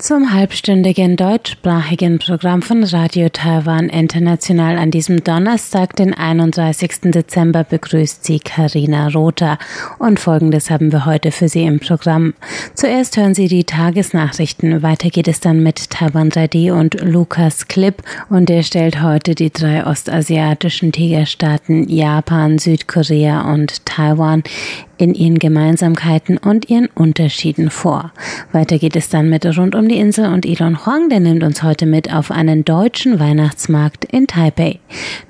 Zum halbstündigen deutschsprachigen Programm von Radio Taiwan International an diesem Donnerstag, den 31. Dezember, begrüßt Sie Karina Rother. Und folgendes haben wir heute für Sie im Programm. Zuerst hören Sie die Tagesnachrichten. Weiter geht es dann mit Taiwan 3D und Lukas Klipp. Und er stellt heute die drei ostasiatischen Tigerstaaten Japan, Südkorea und Taiwan in ihren Gemeinsamkeiten und ihren Unterschieden vor. Weiter geht es dann mit Rund um die Insel und Elon Huang, der nimmt uns heute mit auf einen deutschen Weihnachtsmarkt in Taipei.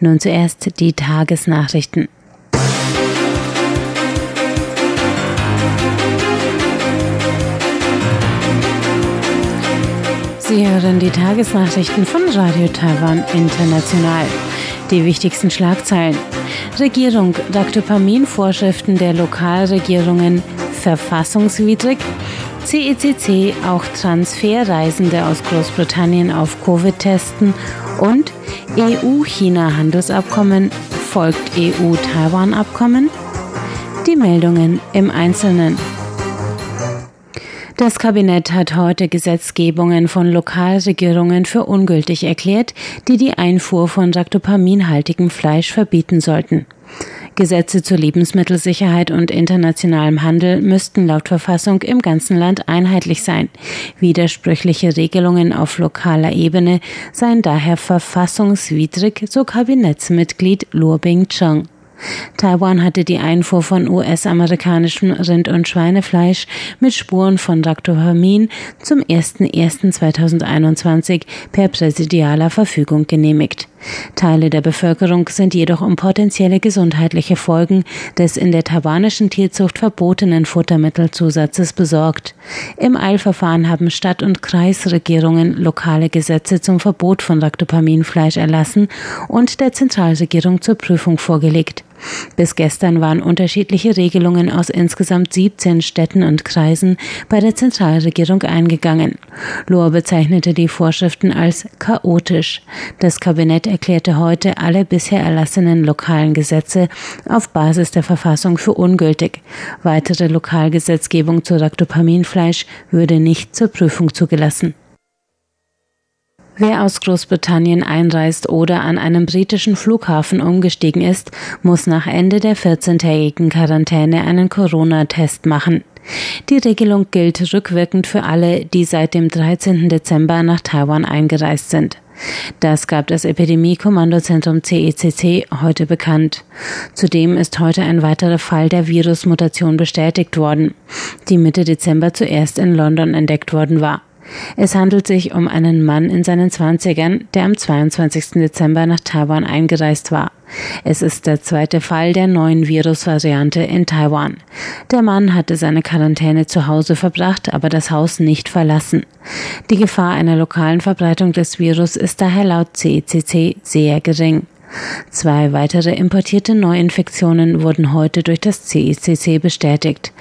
Nun zuerst die Tagesnachrichten. Sie hören die Tagesnachrichten von Radio Taiwan International. Die wichtigsten Schlagzeilen. Regierung Ractopamin-Vorschriften der Lokalregierungen verfassungswidrig. CECC auch Transferreisende aus Großbritannien auf Covid testen und EU-China-Handelsabkommen folgt EU-Taiwan-Abkommen. Die Meldungen im Einzelnen. Das Kabinett hat heute Gesetzgebungen von Lokalregierungen für ungültig erklärt, die die Einfuhr von Ractopaminhaltigem Fleisch verbieten sollten. Gesetze zur Lebensmittelsicherheit und internationalem Handel müssten laut Verfassung im ganzen Land einheitlich sein. Widersprüchliche Regelungen auf lokaler Ebene seien daher verfassungswidrig, so Kabinettsmitglied Luo Bing-cheng. Taiwan hatte die Einfuhr von US-amerikanischem Rind- und Schweinefleisch mit Spuren von Ractopamin zum 01.01.2021 per präsidialer Verfügung genehmigt. Teile der Bevölkerung sind jedoch um potenzielle gesundheitliche Folgen des in der taiwanischen Tierzucht verbotenen Futtermittelzusatzes besorgt. Im Eilverfahren haben Stadt- und Kreisregierungen lokale Gesetze zum Verbot von Ractopaminfleisch erlassen und der Zentralregierung zur Prüfung vorgelegt. Bis gestern waren unterschiedliche Regelungen aus insgesamt 17 Städten und Kreisen bei der Zentralregierung eingegangen. Lohr bezeichnete die Vorschriften als chaotisch. Das Kabinett erklärte heute alle bisher erlassenen lokalen Gesetze auf Basis der Verfassung für ungültig. Weitere Lokalgesetzgebung zu Ractopaminfleisch würde nicht zur Prüfung zugelassen. Wer aus Großbritannien einreist oder an einem britischen Flughafen umgestiegen ist, muss nach Ende der 14-tägigen Quarantäne einen Corona-Test machen. Die Regelung gilt rückwirkend für alle, die seit dem 13. Dezember nach Taiwan eingereist sind. Das gab das Epidemie-Kommandozentrum CECC heute bekannt. Zudem ist heute ein weiterer Fall der Virusmutation bestätigt worden, die Mitte Dezember zuerst in London entdeckt worden war. Es handelt sich um einen Mann in seinen Zwanzigern, der am 22. Dezember nach Taiwan eingereist war. Es ist der zweite Fall der neuen Virusvariante in Taiwan. Der Mann hatte seine Quarantäne zu Hause verbracht, aber das Haus nicht verlassen. Die Gefahr einer lokalen Verbreitung des Virus ist daher laut CECC sehr gering. Zwei weitere importierte Neuinfektionen wurden heute durch das CICC bestätigt.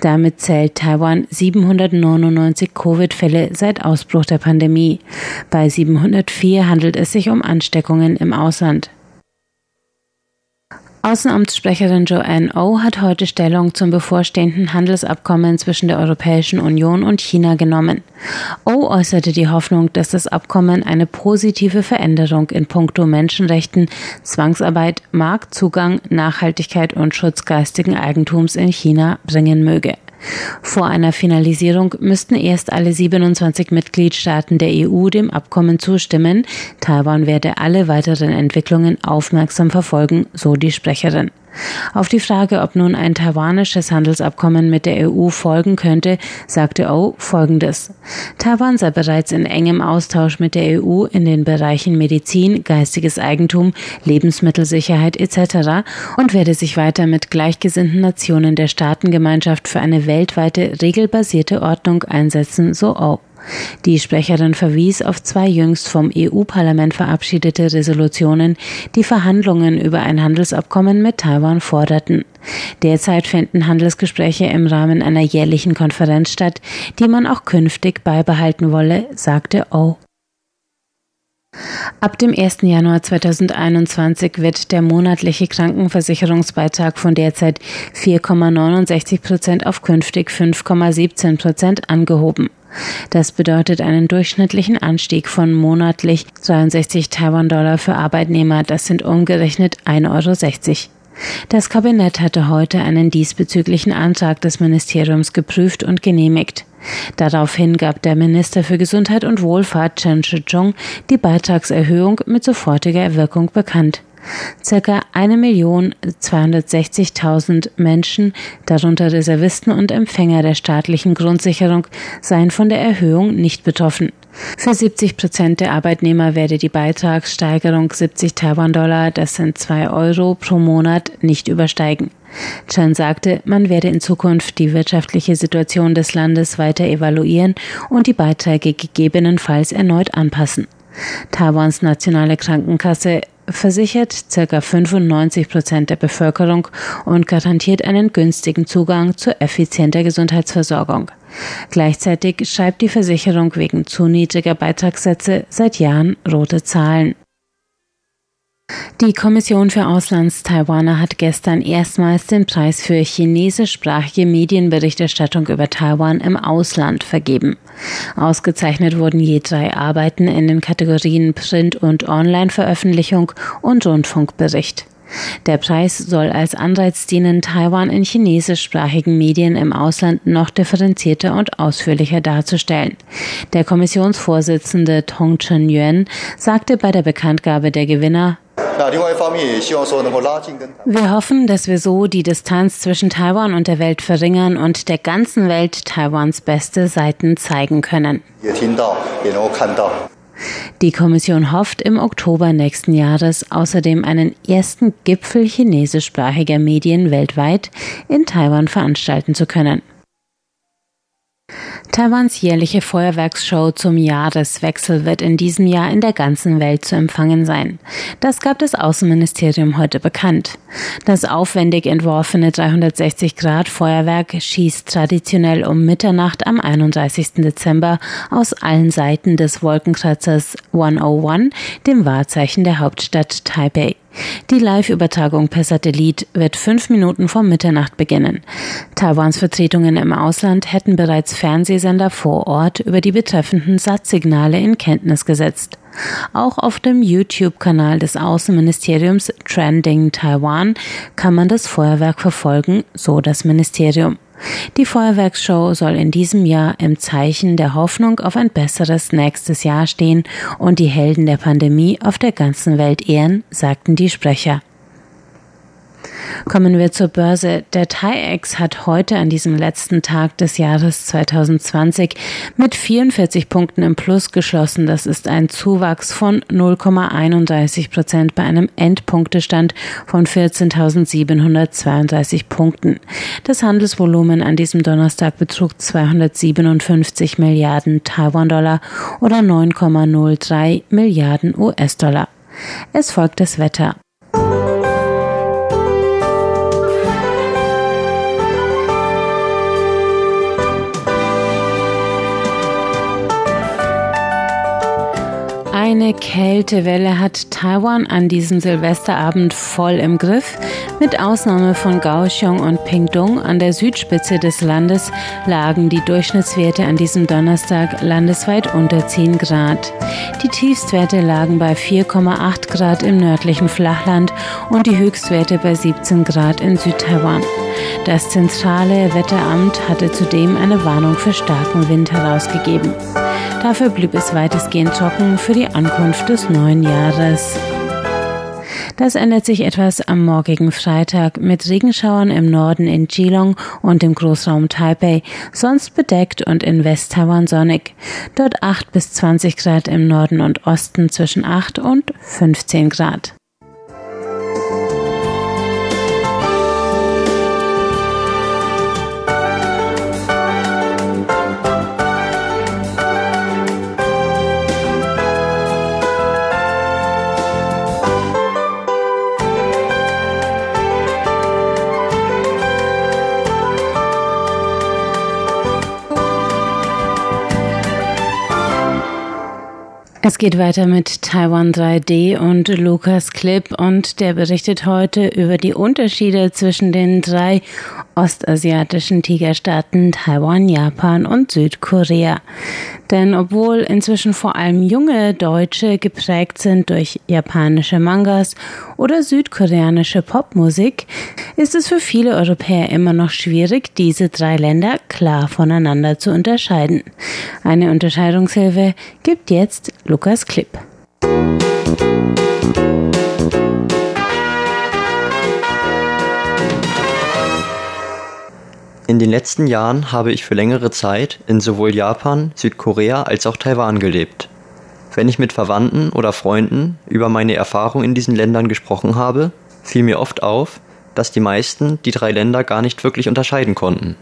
Damit zählt Taiwan 799 Covid-Fälle seit Ausbruch der Pandemie. Bei 704 handelt es sich um Ansteckungen im Ausland. Außenamtssprecherin Joanne O oh hat heute Stellung zum bevorstehenden Handelsabkommen zwischen der Europäischen Union und China genommen. O oh äußerte die Hoffnung, dass das Abkommen eine positive Veränderung in puncto Menschenrechten, Zwangsarbeit, Marktzugang, Nachhaltigkeit und Schutz geistigen Eigentums in China bringen möge. Vor einer Finalisierung müssten erst alle 27 Mitgliedstaaten der EU dem Abkommen zustimmen. Taiwan werde alle weiteren Entwicklungen aufmerksam verfolgen, so die Sprecherin. Auf die Frage, ob nun ein taiwanisches Handelsabkommen mit der EU folgen könnte, sagte O Folgendes. Taiwan sei bereits in engem Austausch mit der EU in den Bereichen Medizin, geistiges Eigentum, Lebensmittelsicherheit etc. und werde sich weiter mit gleichgesinnten Nationen der Staatengemeinschaft für eine weltweite regelbasierte Ordnung einsetzen, so O. Die Sprecherin verwies auf zwei jüngst vom EU-Parlament verabschiedete Resolutionen, die Verhandlungen über ein Handelsabkommen mit Taiwan forderten. Derzeit finden Handelsgespräche im Rahmen einer jährlichen Konferenz statt, die man auch künftig beibehalten wolle, sagte O. Ab dem 1. Januar 2021 wird der monatliche Krankenversicherungsbeitrag von derzeit 4,69 Prozent auf künftig 5,17 Prozent angehoben. Das bedeutet einen durchschnittlichen Anstieg von monatlich 63 Taiwan-Dollar für Arbeitnehmer. Das sind umgerechnet 1,60 Euro. Das Kabinett hatte heute einen diesbezüglichen Antrag des Ministeriums geprüft und genehmigt. Daraufhin gab der Minister für Gesundheit und Wohlfahrt Chen Shih-chung die Beitragserhöhung mit sofortiger Wirkung bekannt. Circa 1.260.000 Menschen, darunter Reservisten und Empfänger der staatlichen Grundsicherung, seien von der Erhöhung nicht betroffen. Für 70 Prozent der Arbeitnehmer werde die Beitragssteigerung 70 Taiwan-Dollar, das sind 2 Euro pro Monat, nicht übersteigen. Chan sagte, man werde in Zukunft die wirtschaftliche Situation des Landes weiter evaluieren und die Beiträge gegebenenfalls erneut anpassen. Taiwans nationale Krankenkasse versichert ca. 95 Prozent der Bevölkerung und garantiert einen günstigen Zugang zu effizienter Gesundheitsversorgung. Gleichzeitig schreibt die Versicherung wegen zu niedriger Beitragssätze seit Jahren rote Zahlen. Die Kommission für Auslands-Taiwaner hat gestern erstmals den Preis für chinesischsprachige Medienberichterstattung über Taiwan im Ausland vergeben. Ausgezeichnet wurden je drei Arbeiten in den Kategorien Print- und Online-Veröffentlichung und Rundfunkbericht. Der Preis soll als Anreiz dienen, Taiwan in chinesischsprachigen Medien im Ausland noch differenzierter und ausführlicher darzustellen. Der Kommissionsvorsitzende Tong Chen-Yuan sagte bei der Bekanntgabe der Gewinner, wir hoffen, dass wir so die Distanz zwischen Taiwan und der Welt verringern und der ganzen Welt Taiwans beste Seiten zeigen können. Die Kommission hofft im Oktober nächsten Jahres außerdem einen ersten Gipfel chinesischsprachiger Medien weltweit in Taiwan veranstalten zu können. Taiwans jährliche Feuerwerksshow zum Jahreswechsel wird in diesem Jahr in der ganzen Welt zu empfangen sein. Das gab das Außenministerium heute bekannt. Das aufwendig entworfene 360-Grad-Feuerwerk schießt traditionell um Mitternacht am 31. Dezember aus allen Seiten des Wolkenkratzers 101, dem Wahrzeichen der Hauptstadt Taipei. Die Live-Übertragung per Satellit wird fünf Minuten vor Mitternacht beginnen. Taiwans Vertretungen im Ausland hätten bereits Fernsehsender vor Ort über die betreffenden Satzsignale in Kenntnis gesetzt. Auch auf dem YouTube-Kanal des Außenministeriums Trending Taiwan kann man das Feuerwerk verfolgen, so das Ministerium. Die Feuerwerksshow soll in diesem Jahr im Zeichen der Hoffnung auf ein besseres nächstes Jahr stehen und die Helden der Pandemie auf der ganzen Welt ehren, sagten die Sprecher. Kommen wir zur Börse. Der TAIEX hat heute an diesem letzten Tag des Jahres 2020 mit 44 Punkten im Plus geschlossen. Das ist ein Zuwachs von 0,31 Prozent bei einem Endpunktestand von 14.732 Punkten. Das Handelsvolumen an diesem Donnerstag betrug 257 Milliarden Taiwan-Dollar oder 9,03 Milliarden US-Dollar. Es folgt das Wetter. Eine Kältewelle hat Taiwan an diesem Silvesterabend voll im Griff. Mit Ausnahme von Kaohsiung und Pingtung an der Südspitze des Landes lagen die Durchschnittswerte an diesem Donnerstag landesweit unter 10 Grad. Die Tiefstwerte lagen bei 4,8 Grad im nördlichen Flachland und die Höchstwerte bei 17 Grad in Südtaiwan. Das zentrale Wetteramt hatte zudem eine Warnung für starken Wind herausgegeben. Dafür blieb es weitestgehend trocken für die Ankunft des neuen Jahres. Das ändert sich etwas am morgigen Freitag mit Regenschauern im Norden in Geelong und im Großraum Taipei, sonst bedeckt und in West-Taiwan sonnig. Dort 8 bis 20 Grad im Norden und Osten zwischen 8 und 15 Grad. Es geht weiter mit Taiwan 3D und Lukas Clip und der berichtet heute über die Unterschiede zwischen den drei ostasiatischen Tigerstaaten Taiwan, Japan und Südkorea. Denn obwohl inzwischen vor allem junge Deutsche geprägt sind durch japanische Mangas oder südkoreanische Popmusik, ist es für viele Europäer immer noch schwierig, diese drei Länder klar voneinander zu unterscheiden. Eine Unterscheidungshilfe gibt jetzt Lukas Klipp. In den letzten Jahren habe ich für längere Zeit in sowohl Japan, Südkorea als auch Taiwan gelebt. Wenn ich mit Verwandten oder Freunden über meine Erfahrung in diesen Ländern gesprochen habe, fiel mir oft auf, dass die meisten die drei Länder gar nicht wirklich unterscheiden konnten.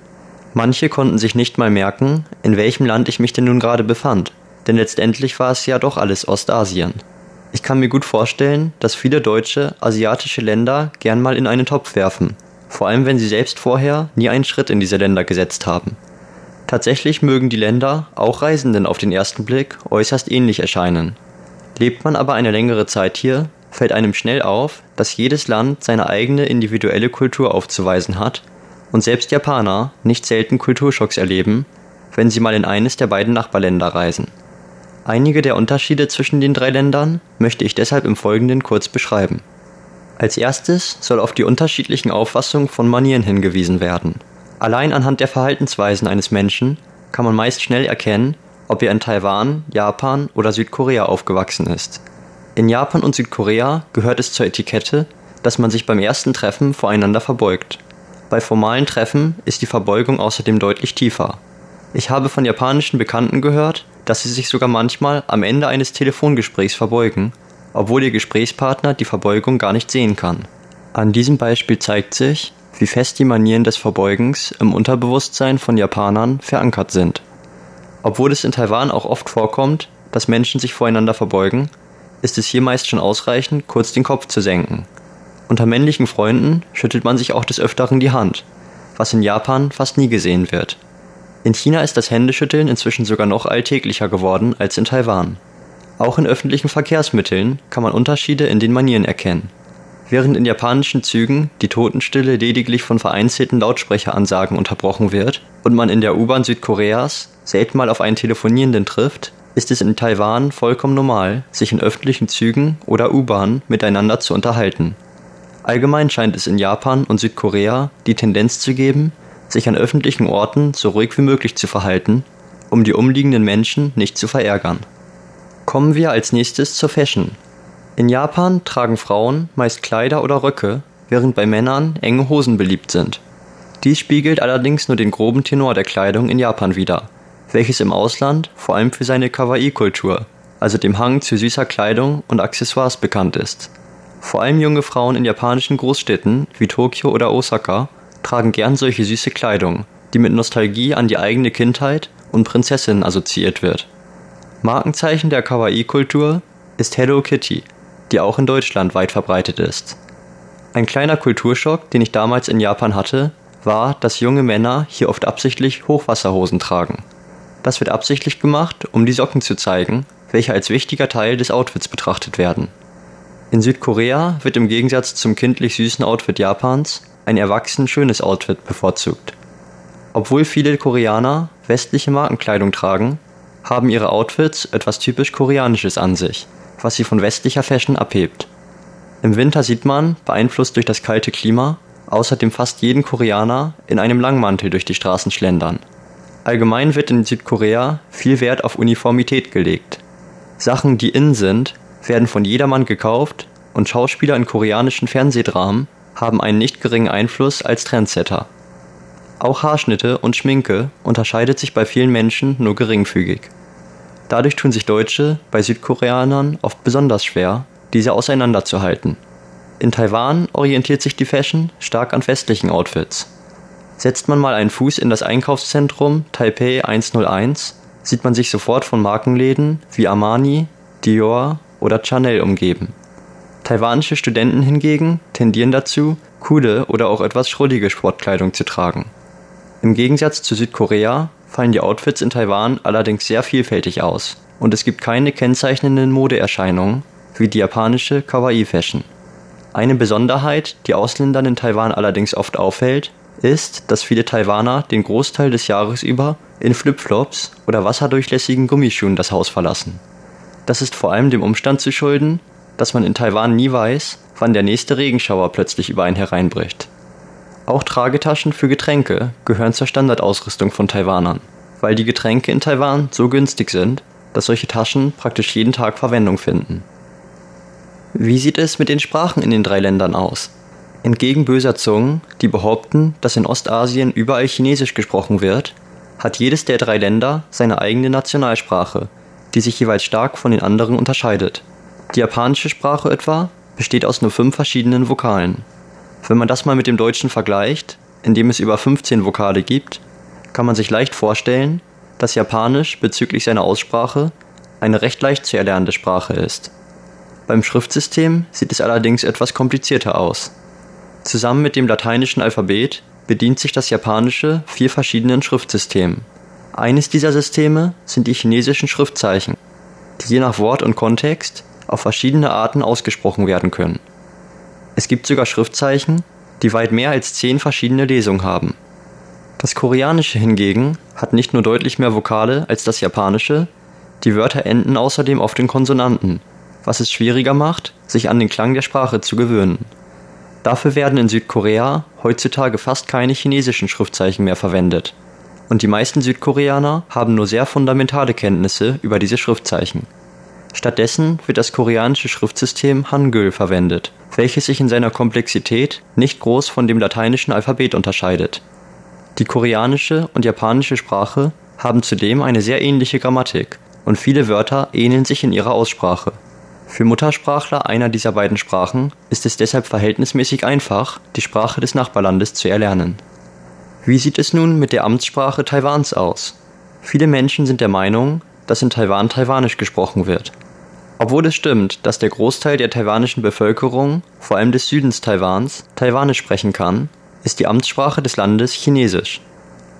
Manche konnten sich nicht mal merken, in welchem Land ich mich denn nun gerade befand denn letztendlich war es ja doch alles Ostasien. Ich kann mir gut vorstellen, dass viele Deutsche asiatische Länder gern mal in einen Topf werfen, vor allem wenn sie selbst vorher nie einen Schritt in diese Länder gesetzt haben. Tatsächlich mögen die Länder auch Reisenden auf den ersten Blick äußerst ähnlich erscheinen. Lebt man aber eine längere Zeit hier, fällt einem schnell auf, dass jedes Land seine eigene individuelle Kultur aufzuweisen hat und selbst Japaner nicht selten Kulturschocks erleben, wenn sie mal in eines der beiden Nachbarländer reisen. Einige der Unterschiede zwischen den drei Ländern möchte ich deshalb im Folgenden kurz beschreiben. Als erstes soll auf die unterschiedlichen Auffassungen von Manieren hingewiesen werden. Allein anhand der Verhaltensweisen eines Menschen kann man meist schnell erkennen, ob er in Taiwan, Japan oder Südkorea aufgewachsen ist. In Japan und Südkorea gehört es zur Etikette, dass man sich beim ersten Treffen voreinander verbeugt. Bei formalen Treffen ist die Verbeugung außerdem deutlich tiefer. Ich habe von japanischen Bekannten gehört, dass sie sich sogar manchmal am Ende eines Telefongesprächs verbeugen, obwohl ihr Gesprächspartner die Verbeugung gar nicht sehen kann. An diesem Beispiel zeigt sich, wie fest die Manieren des Verbeugens im Unterbewusstsein von Japanern verankert sind. Obwohl es in Taiwan auch oft vorkommt, dass Menschen sich voreinander verbeugen, ist es hier meist schon ausreichend, kurz den Kopf zu senken. Unter männlichen Freunden schüttelt man sich auch des Öfteren die Hand, was in Japan fast nie gesehen wird. In China ist das Händeschütteln inzwischen sogar noch alltäglicher geworden als in Taiwan. Auch in öffentlichen Verkehrsmitteln kann man Unterschiede in den Manieren erkennen. Während in japanischen Zügen die Totenstille lediglich von vereinzelten Lautsprecheransagen unterbrochen wird und man in der U-Bahn Südkoreas selten mal auf einen Telefonierenden trifft, ist es in Taiwan vollkommen normal, sich in öffentlichen Zügen oder U-Bahnen miteinander zu unterhalten. Allgemein scheint es in Japan und Südkorea die Tendenz zu geben, sich an öffentlichen Orten so ruhig wie möglich zu verhalten, um die umliegenden Menschen nicht zu verärgern. Kommen wir als nächstes zur Fashion. In Japan tragen Frauen meist Kleider oder Röcke, während bei Männern enge Hosen beliebt sind. Dies spiegelt allerdings nur den groben Tenor der Kleidung in Japan wider, welches im Ausland vor allem für seine Kawaii-Kultur, also dem Hang zu süßer Kleidung und Accessoires bekannt ist. Vor allem junge Frauen in japanischen Großstädten wie Tokio oder Osaka tragen gern solche süße Kleidung, die mit Nostalgie an die eigene Kindheit und Prinzessinnen assoziiert wird. Markenzeichen der Kawaii-Kultur ist Hello Kitty, die auch in Deutschland weit verbreitet ist. Ein kleiner Kulturschock, den ich damals in Japan hatte, war, dass junge Männer hier oft absichtlich Hochwasserhosen tragen. Das wird absichtlich gemacht, um die Socken zu zeigen, welche als wichtiger Teil des Outfits betrachtet werden. In Südkorea wird im Gegensatz zum kindlich süßen Outfit Japans ein erwachsen schönes Outfit bevorzugt. Obwohl viele Koreaner westliche Markenkleidung tragen, haben ihre Outfits etwas typisch Koreanisches an sich, was sie von westlicher Fashion abhebt. Im Winter sieht man, beeinflusst durch das kalte Klima, außerdem fast jeden Koreaner in einem Langmantel durch die Straßen schlendern. Allgemein wird in Südkorea viel Wert auf Uniformität gelegt. Sachen, die in sind, werden von jedermann gekauft und Schauspieler in koreanischen Fernsehdramen haben einen nicht geringen Einfluss als Trendsetter. Auch Haarschnitte und Schminke unterscheidet sich bei vielen Menschen nur geringfügig. Dadurch tun sich Deutsche bei Südkoreanern oft besonders schwer, diese auseinanderzuhalten. In Taiwan orientiert sich die Fashion stark an westlichen Outfits. Setzt man mal einen Fuß in das Einkaufszentrum Taipei 101, sieht man sich sofort von Markenläden wie Armani, Dior oder Chanel umgeben. Taiwanische Studenten hingegen tendieren dazu, coole oder auch etwas schrullige Sportkleidung zu tragen. Im Gegensatz zu Südkorea fallen die Outfits in Taiwan allerdings sehr vielfältig aus. und es gibt keine kennzeichnenden Modeerscheinungen wie die japanische Kawaii-Fashion. Eine Besonderheit, die Ausländern in Taiwan allerdings oft auffällt, ist, dass viele Taiwaner den Großteil des Jahres über in Flipflops oder wasserdurchlässigen Gummischuhen das Haus verlassen. Das ist vor allem dem Umstand zu schulden, dass man in Taiwan nie weiß, wann der nächste Regenschauer plötzlich über einen hereinbricht. Auch Tragetaschen für Getränke gehören zur Standardausrüstung von Taiwanern, weil die Getränke in Taiwan so günstig sind, dass solche Taschen praktisch jeden Tag Verwendung finden. Wie sieht es mit den Sprachen in den drei Ländern aus? Entgegen böser Zungen, die behaupten, dass in Ostasien überall Chinesisch gesprochen wird, hat jedes der drei Länder seine eigene Nationalsprache, die sich jeweils stark von den anderen unterscheidet. Die japanische Sprache etwa besteht aus nur fünf verschiedenen Vokalen. Wenn man das mal mit dem Deutschen vergleicht, in dem es über 15 Vokale gibt, kann man sich leicht vorstellen, dass Japanisch bezüglich seiner Aussprache eine recht leicht zu erlernende Sprache ist. Beim Schriftsystem sieht es allerdings etwas komplizierter aus. Zusammen mit dem lateinischen Alphabet bedient sich das Japanische vier verschiedenen Schriftsystemen. Eines dieser Systeme sind die chinesischen Schriftzeichen, die je nach Wort und Kontext auf verschiedene Arten ausgesprochen werden können. Es gibt sogar Schriftzeichen, die weit mehr als zehn verschiedene Lesungen haben. Das Koreanische hingegen hat nicht nur deutlich mehr Vokale als das Japanische, die Wörter enden außerdem oft in Konsonanten, was es schwieriger macht, sich an den Klang der Sprache zu gewöhnen. Dafür werden in Südkorea heutzutage fast keine chinesischen Schriftzeichen mehr verwendet. Und die meisten Südkoreaner haben nur sehr fundamentale Kenntnisse über diese Schriftzeichen. Stattdessen wird das koreanische Schriftsystem Hangul verwendet, welches sich in seiner Komplexität nicht groß von dem lateinischen Alphabet unterscheidet. Die koreanische und japanische Sprache haben zudem eine sehr ähnliche Grammatik und viele Wörter ähneln sich in ihrer Aussprache. Für Muttersprachler einer dieser beiden Sprachen ist es deshalb verhältnismäßig einfach, die Sprache des Nachbarlandes zu erlernen. Wie sieht es nun mit der Amtssprache Taiwans aus? Viele Menschen sind der Meinung, dass in Taiwan Taiwanisch gesprochen wird. Obwohl es stimmt, dass der Großteil der taiwanischen Bevölkerung, vor allem des Südens Taiwans, Taiwanisch sprechen kann, ist die Amtssprache des Landes Chinesisch.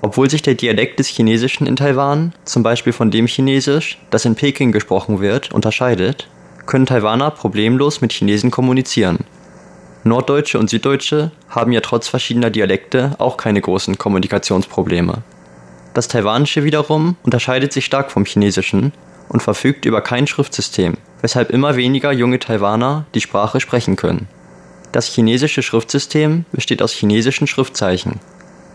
Obwohl sich der Dialekt des Chinesischen in Taiwan, zum Beispiel von dem Chinesisch, das in Peking gesprochen wird, unterscheidet, können Taiwaner problemlos mit Chinesen kommunizieren. Norddeutsche und Süddeutsche haben ja trotz verschiedener Dialekte auch keine großen Kommunikationsprobleme. Das Taiwanische wiederum unterscheidet sich stark vom Chinesischen und verfügt über kein Schriftsystem, weshalb immer weniger junge Taiwaner die Sprache sprechen können. Das chinesische Schriftsystem besteht aus chinesischen Schriftzeichen.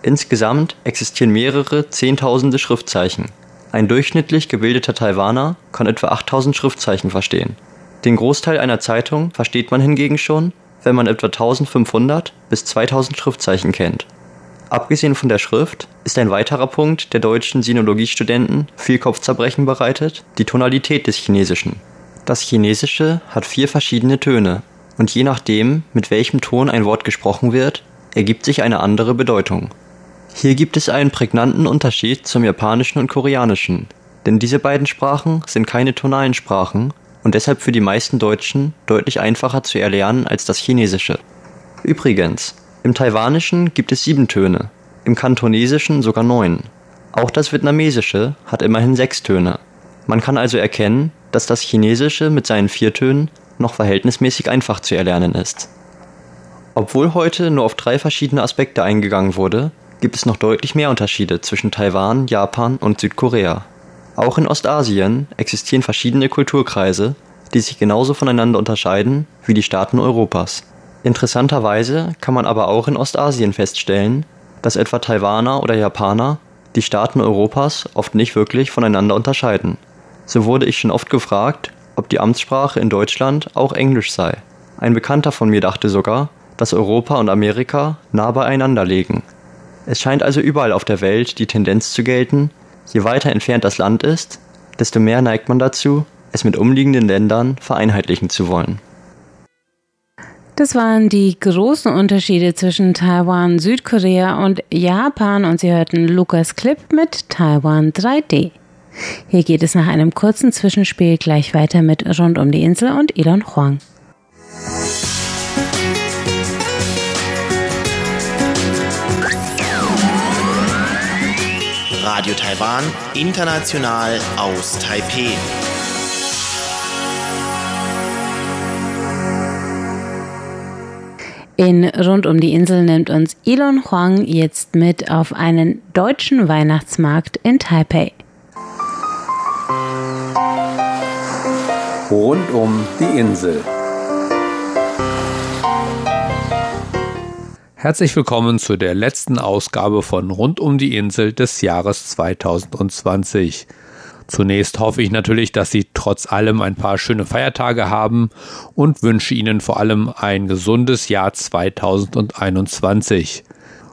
Insgesamt existieren mehrere Zehntausende Schriftzeichen. Ein durchschnittlich gebildeter Taiwaner kann etwa 8000 Schriftzeichen verstehen. Den Großteil einer Zeitung versteht man hingegen schon, wenn man etwa 1500 bis 2000 Schriftzeichen kennt. Abgesehen von der Schrift ist ein weiterer Punkt der deutschen Sinologiestudenten viel Kopfzerbrechen bereitet, die Tonalität des Chinesischen. Das Chinesische hat vier verschiedene Töne und je nachdem, mit welchem Ton ein Wort gesprochen wird, ergibt sich eine andere Bedeutung. Hier gibt es einen prägnanten Unterschied zum Japanischen und Koreanischen, denn diese beiden Sprachen sind keine tonalen Sprachen und deshalb für die meisten Deutschen deutlich einfacher zu erlernen als das Chinesische. Übrigens, im Taiwanischen gibt es sieben Töne, im Kantonesischen sogar neun. Auch das Vietnamesische hat immerhin sechs Töne. Man kann also erkennen, dass das Chinesische mit seinen vier Tönen noch verhältnismäßig einfach zu erlernen ist. Obwohl heute nur auf drei verschiedene Aspekte eingegangen wurde, gibt es noch deutlich mehr Unterschiede zwischen Taiwan, Japan und Südkorea. Auch in Ostasien existieren verschiedene Kulturkreise, die sich genauso voneinander unterscheiden wie die Staaten Europas. Interessanterweise kann man aber auch in Ostasien feststellen, dass etwa Taiwaner oder Japaner die Staaten Europas oft nicht wirklich voneinander unterscheiden. So wurde ich schon oft gefragt, ob die Amtssprache in Deutschland auch Englisch sei. Ein Bekannter von mir dachte sogar, dass Europa und Amerika nah beieinander liegen. Es scheint also überall auf der Welt die Tendenz zu gelten, Je weiter entfernt das Land ist, desto mehr neigt man dazu, es mit umliegenden Ländern vereinheitlichen zu wollen. Das waren die großen Unterschiede zwischen Taiwan, Südkorea und Japan und Sie hörten Lukas Clip mit Taiwan 3D. Hier geht es nach einem kurzen Zwischenspiel gleich weiter mit Rund um die Insel und Elon Huang. Radio Taiwan, international aus Taipei. In Rund um die Insel nimmt uns Elon Huang jetzt mit auf einen deutschen Weihnachtsmarkt in Taipei. Rund um die Insel. Herzlich willkommen zu der letzten Ausgabe von Rund um die Insel des Jahres 2020. Zunächst hoffe ich natürlich, dass Sie trotz allem ein paar schöne Feiertage haben und wünsche Ihnen vor allem ein gesundes Jahr 2021.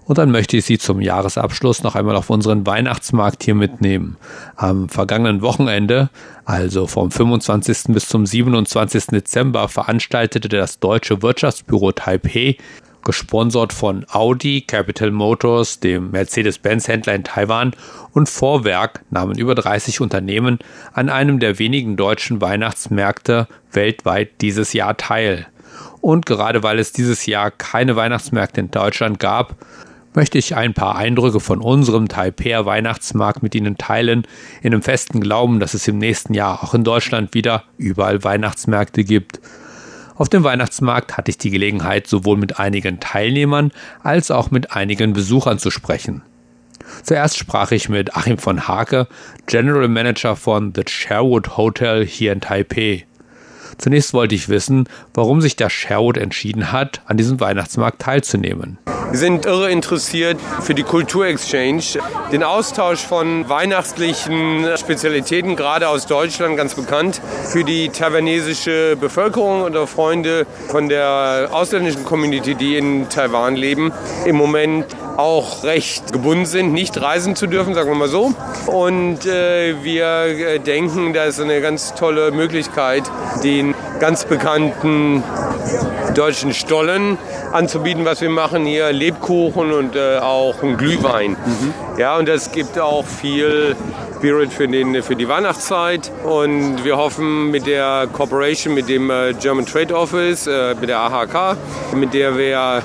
Und dann möchte ich Sie zum Jahresabschluss noch einmal auf unseren Weihnachtsmarkt hier mitnehmen. Am vergangenen Wochenende, also vom 25. bis zum 27. Dezember, veranstaltete das Deutsche Wirtschaftsbüro Taipei gesponsert von Audi, Capital Motors, dem Mercedes-Benz-Händler in Taiwan und Vorwerk nahmen über 30 Unternehmen an einem der wenigen deutschen Weihnachtsmärkte weltweit dieses Jahr teil. Und gerade weil es dieses Jahr keine Weihnachtsmärkte in Deutschland gab, möchte ich ein paar Eindrücke von unserem Taipei Weihnachtsmarkt mit Ihnen teilen, in dem festen Glauben, dass es im nächsten Jahr auch in Deutschland wieder überall Weihnachtsmärkte gibt. Auf dem Weihnachtsmarkt hatte ich die Gelegenheit, sowohl mit einigen Teilnehmern als auch mit einigen Besuchern zu sprechen. Zuerst sprach ich mit Achim von Hake, General Manager von The Sherwood Hotel hier in Taipei. Zunächst wollte ich wissen, warum sich der Sherwood entschieden hat, an diesem Weihnachtsmarkt teilzunehmen. Wir sind irre interessiert für die Kulturexchange, den Austausch von weihnachtlichen Spezialitäten, gerade aus Deutschland ganz bekannt, für die taiwanesische Bevölkerung oder Freunde von der ausländischen Community, die in Taiwan leben, im Moment auch recht gebunden sind, nicht reisen zu dürfen, sagen wir mal so. Und äh, wir denken, das ist eine ganz tolle Möglichkeit, den ganz bekannten deutschen Stollen anzubieten, was wir machen hier, Lebkuchen und äh, auch ein Glühwein. Mhm. Ja, und es gibt auch viel Spirit für, den, für die Weihnachtszeit und wir hoffen mit der Cooperation mit dem äh, German Trade Office, äh, mit der AHK, mit der wir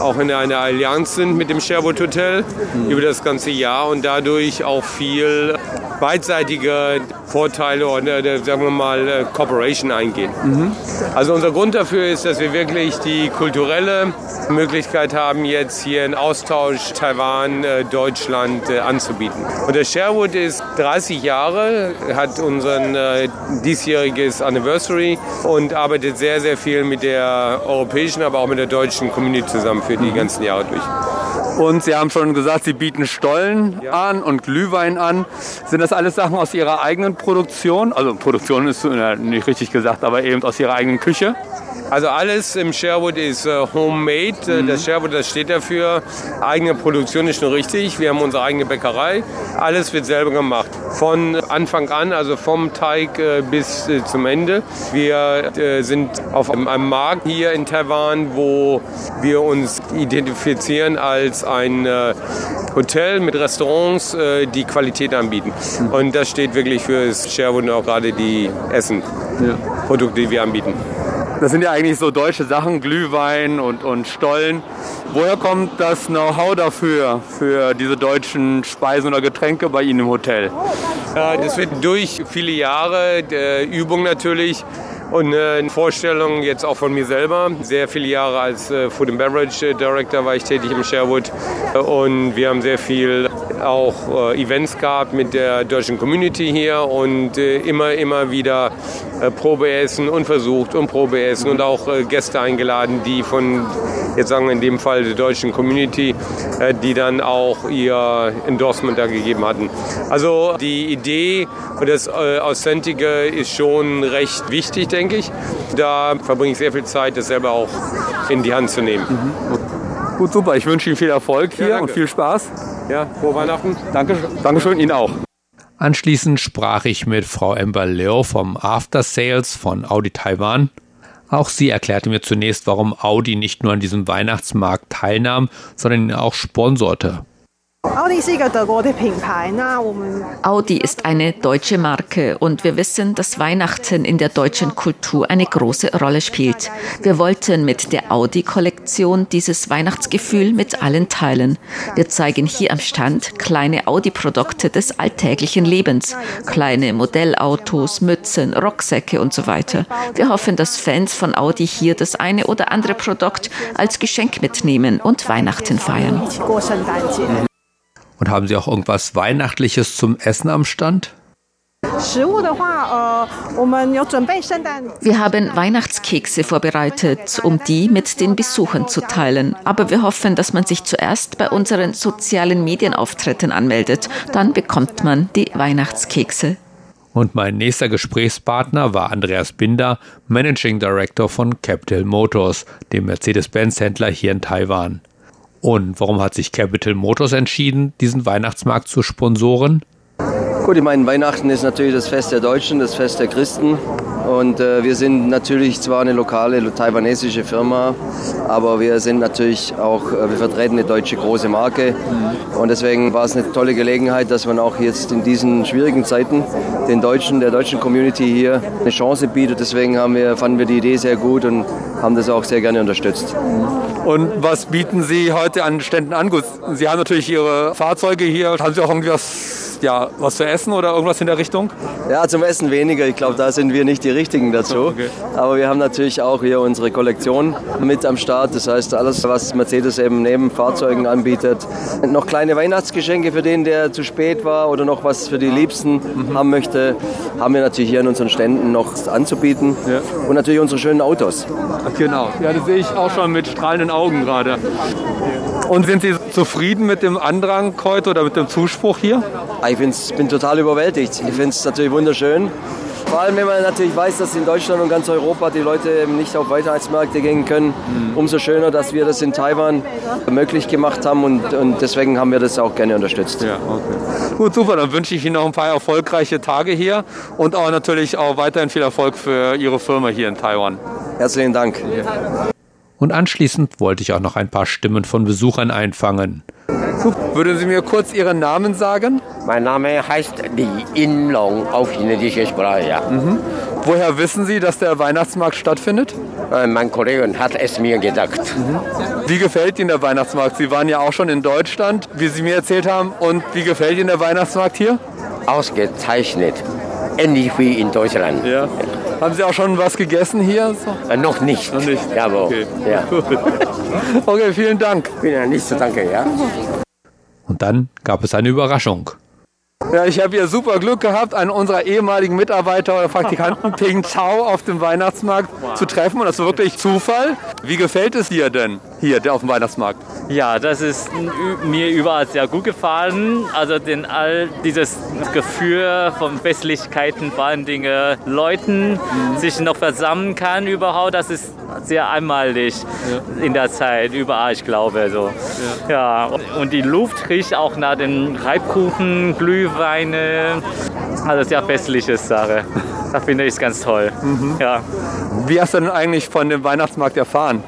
auch in einer Allianz sind mit dem Sherwood Hotel mhm. über das ganze Jahr und dadurch auch viel beidseitige Vorteile oder sagen wir mal äh, Cooperation eingehen. Mhm. Also unser Grund dafür ist, dass wir wirklich die kulturelle Möglichkeit haben, jetzt hier einen Austausch Taiwan, äh, Deutschland äh, anzubieten. Und der Sherwood ist 30 Jahre, hat unseren diesjähriges Anniversary und arbeitet sehr, sehr viel mit der europäischen, aber auch mit der deutschen Community zusammen für die mhm. ganzen Jahre durch. Und Sie haben schon gesagt, Sie bieten Stollen an und Glühwein an. Sind das alles Sachen aus Ihrer eigenen Produktion? Also Produktion ist nicht richtig gesagt, aber eben aus Ihrer eigenen Küche? Also alles im Sherwood ist äh, homemade. Äh, mhm. Das Sherwood, das steht dafür. Eigene Produktion ist schon richtig. Wir haben unsere eigene Bäckerei. Alles wird selber gemacht. Von Anfang an, also vom Teig äh, bis äh, zum Ende. Wir äh, sind auf einem, einem, Markt hier in Taiwan, wo wir uns identifizieren als ein äh, Hotel mit Restaurants, die Qualität anbieten. Mhm. Und das steht wirklich für das Sherwood und auch gerade die Essen, ja. Produkte, die wir anbieten. Das sind ja eigentlich so deutsche Sachen, Glühwein und, und Stollen. Woher kommt das Know-how dafür, für diese deutschen Speisen oder Getränke bei Ihnen im Hotel? Das wird durch viele Jahre der Übung natürlich und eine Vorstellung jetzt auch von mir selber. Sehr viele Jahre als äh, Food and Beverage Director war ich tätig im Sherwood und wir haben sehr viel auch äh, Events gehabt mit der deutschen Community hier und äh, immer, immer wieder äh, Probeessen und versucht und Probeessen und auch äh, Gäste eingeladen, die von, jetzt sagen wir in dem Fall der deutschen Community, äh, die dann auch ihr Endorsement da gegeben hatten. Also die Idee und das äh, Authentische ist schon recht wichtig, denke ich. Da verbringe ich sehr viel Zeit, das selber auch in die Hand zu nehmen. Mhm. Gut, super. Ich wünsche Ihnen viel Erfolg hier ja, und viel Spaß. Ja, frohe Weihnachten. Danke, Dankeschön, Ihnen auch. Anschließend sprach ich mit Frau Amber Leo vom After Sales von Audi Taiwan. Auch sie erklärte mir zunächst, warum Audi nicht nur an diesem Weihnachtsmarkt teilnahm, sondern ihn auch sponserte. Audi ist eine deutsche Marke und wir wissen, dass Weihnachten in der deutschen Kultur eine große Rolle spielt. Wir wollten mit der Audi-Kollektion dieses Weihnachtsgefühl mit allen teilen. Wir zeigen hier am Stand kleine Audi-Produkte des alltäglichen Lebens. Kleine Modellautos, Mützen, Rucksäcke und so weiter. Wir hoffen, dass Fans von Audi hier das eine oder andere Produkt als Geschenk mitnehmen und Weihnachten feiern. Und haben Sie auch irgendwas Weihnachtliches zum Essen am Stand? Wir haben Weihnachtskekse vorbereitet, um die mit den Besuchern zu teilen. Aber wir hoffen, dass man sich zuerst bei unseren sozialen Medienauftritten anmeldet. Dann bekommt man die Weihnachtskekse. Und mein nächster Gesprächspartner war Andreas Binder, Managing Director von Capital Motors, dem Mercedes-Benz-Händler hier in Taiwan. Und warum hat sich Capital Motors entschieden, diesen Weihnachtsmarkt zu sponsoren? Gut, ich meine, Weihnachten ist natürlich das Fest der Deutschen, das Fest der Christen. Und äh, wir sind natürlich zwar eine lokale taiwanesische Firma, aber wir sind natürlich auch, äh, wir vertreten eine deutsche große Marke. Und deswegen war es eine tolle Gelegenheit, dass man auch jetzt in diesen schwierigen Zeiten den Deutschen, der deutschen Community hier eine Chance bietet. Deswegen haben wir, fanden wir die Idee sehr gut und haben das auch sehr gerne unterstützt. Und was bieten Sie heute an Ständen an? Gut, Sie haben natürlich Ihre Fahrzeuge hier. Haben Sie auch irgendwas ja, was zu essen oder irgendwas in der Richtung? Ja, zum Essen weniger. Ich glaube, da sind wir nicht die Richtigen dazu. Okay. Aber wir haben natürlich auch hier unsere Kollektion mit am Start. Das heißt, alles, was Mercedes eben neben Fahrzeugen anbietet. Noch kleine Weihnachtsgeschenke für den, der zu spät war oder noch was für die Liebsten mhm. haben möchte, haben wir natürlich hier an unseren Ständen noch anzubieten. Ja. Und natürlich unsere schönen Autos. Genau. Ja, das sehe ich auch schon mit strahlenden Augen gerade. Und sind Sie zufrieden mit dem Andrang heute oder mit dem Zuspruch hier? Ich bin total überwältigt. Ich finde es natürlich wunderschön. Vor allem, wenn man natürlich weiß, dass in Deutschland und ganz Europa die Leute eben nicht auf Weihnachtsmärkte gehen können. Mhm. Umso schöner, dass wir das in Taiwan möglich gemacht haben und, und deswegen haben wir das auch gerne unterstützt. Ja, okay. Gut, super. Dann wünsche ich Ihnen noch ein paar erfolgreiche Tage hier und auch natürlich auch weiterhin viel Erfolg für Ihre Firma hier in Taiwan. Herzlichen Dank. Und anschließend wollte ich auch noch ein paar Stimmen von Besuchern einfangen. Würden Sie mir kurz Ihren Namen sagen? Mein Name heißt Li Inlong auf chinesischer Sprache. Ja. Mhm. Woher wissen Sie, dass der Weihnachtsmarkt stattfindet? Äh, mein Kollege hat es mir gesagt. Mhm. Wie gefällt Ihnen der Weihnachtsmarkt? Sie waren ja auch schon in Deutschland, wie Sie mir erzählt haben. Und wie gefällt Ihnen der Weihnachtsmarkt hier? Ausgezeichnet. Ähnlich wie in Deutschland. Ja. Haben Sie auch schon was gegessen hier? Äh, noch nicht. Noch nicht. Ja, aber, okay. Ja. okay, vielen Dank. Bin ja nicht zu danke, ja. Und dann gab es eine Überraschung. Ja, ich habe hier super Glück gehabt, einen unserer ehemaligen Mitarbeiter oder Praktikanten Ping Chao auf dem Weihnachtsmarkt zu treffen. Und das war wirklich Zufall. Wie gefällt es dir denn hier auf dem Weihnachtsmarkt? Ja, das ist mir überall sehr gut gefallen. Also den all dieses Gefühl von Festlichkeiten, vor allen Dingen Leuten mhm. sich noch versammeln kann überhaupt, das ist sehr einmalig ja. in der Zeit überall, ich glaube so. Ja. ja. Und die Luft riecht auch nach den Reibkuchen, Glühweine. Also sehr festliche Sache. Das finde ich ganz toll. Mhm. Ja. Wie hast du denn eigentlich von dem Weihnachtsmarkt erfahren?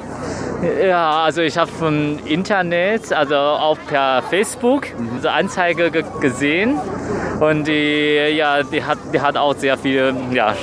Ja, also ich habe von Internet, also auch per Facebook, mhm. so Anzeige gesehen und die, ja, die, hat, die hat auch sehr viele ja,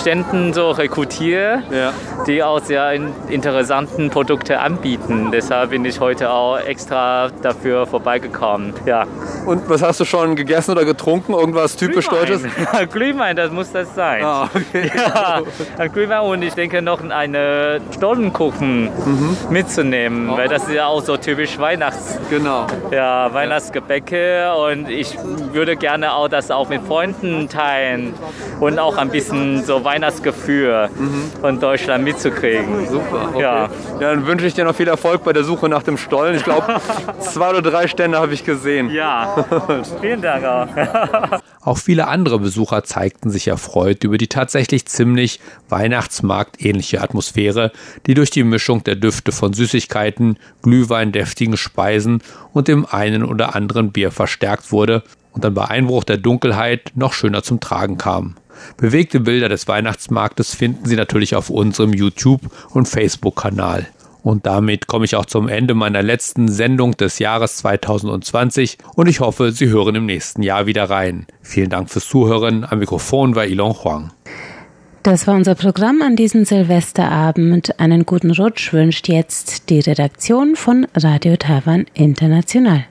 Ständen so rekrutiert, ja. die auch sehr interessanten Produkte anbieten. Deshalb bin ich heute auch extra dafür vorbeigekommen. Ja. Und was hast du schon gegessen oder getrunken? Irgendwas typisch Glühwein. Deutsches? Glühwein, das muss das sein. Ah, okay. Ja, ein Glühwein und ich denke noch eine Stollenkuchen mhm. mitzunehmen, oh. weil das ist ja auch so typisch Weihnachts. Genau. Ja, Weihnachtsgebäcke und ich würde gerne auch das auch mit Freunden teilen und auch ein bisschen so Weihnachtsgefühl mhm. von Deutschland mitzukriegen. Super. Okay. Ja. ja, dann wünsche ich dir noch viel Erfolg bei der Suche nach dem Stollen. Ich glaube, zwei oder drei Stände habe ich gesehen. Ja, vielen Dank auch. auch viele andere Besucher zeigten sich erfreut über die tatsächlich ziemlich Weihnachtsmarkt-ähnliche Atmosphäre, die durch die Mischung der Düfte von Süßigkeiten, Glühwein, deftigen Speisen und dem einen oder anderen Bier verstärkt wurde und dann bei Einbruch der Dunkelheit noch schöner zum Tragen kam. Bewegte Bilder des Weihnachtsmarktes finden Sie natürlich auf unserem YouTube- und Facebook-Kanal. Und damit komme ich auch zum Ende meiner letzten Sendung des Jahres 2020 und ich hoffe, Sie hören im nächsten Jahr wieder rein. Vielen Dank fürs Zuhören. Am Mikrofon war Ilon Huang. Das war unser Programm an diesem Silvesterabend. Einen guten Rutsch wünscht jetzt die Redaktion von Radio Taiwan International.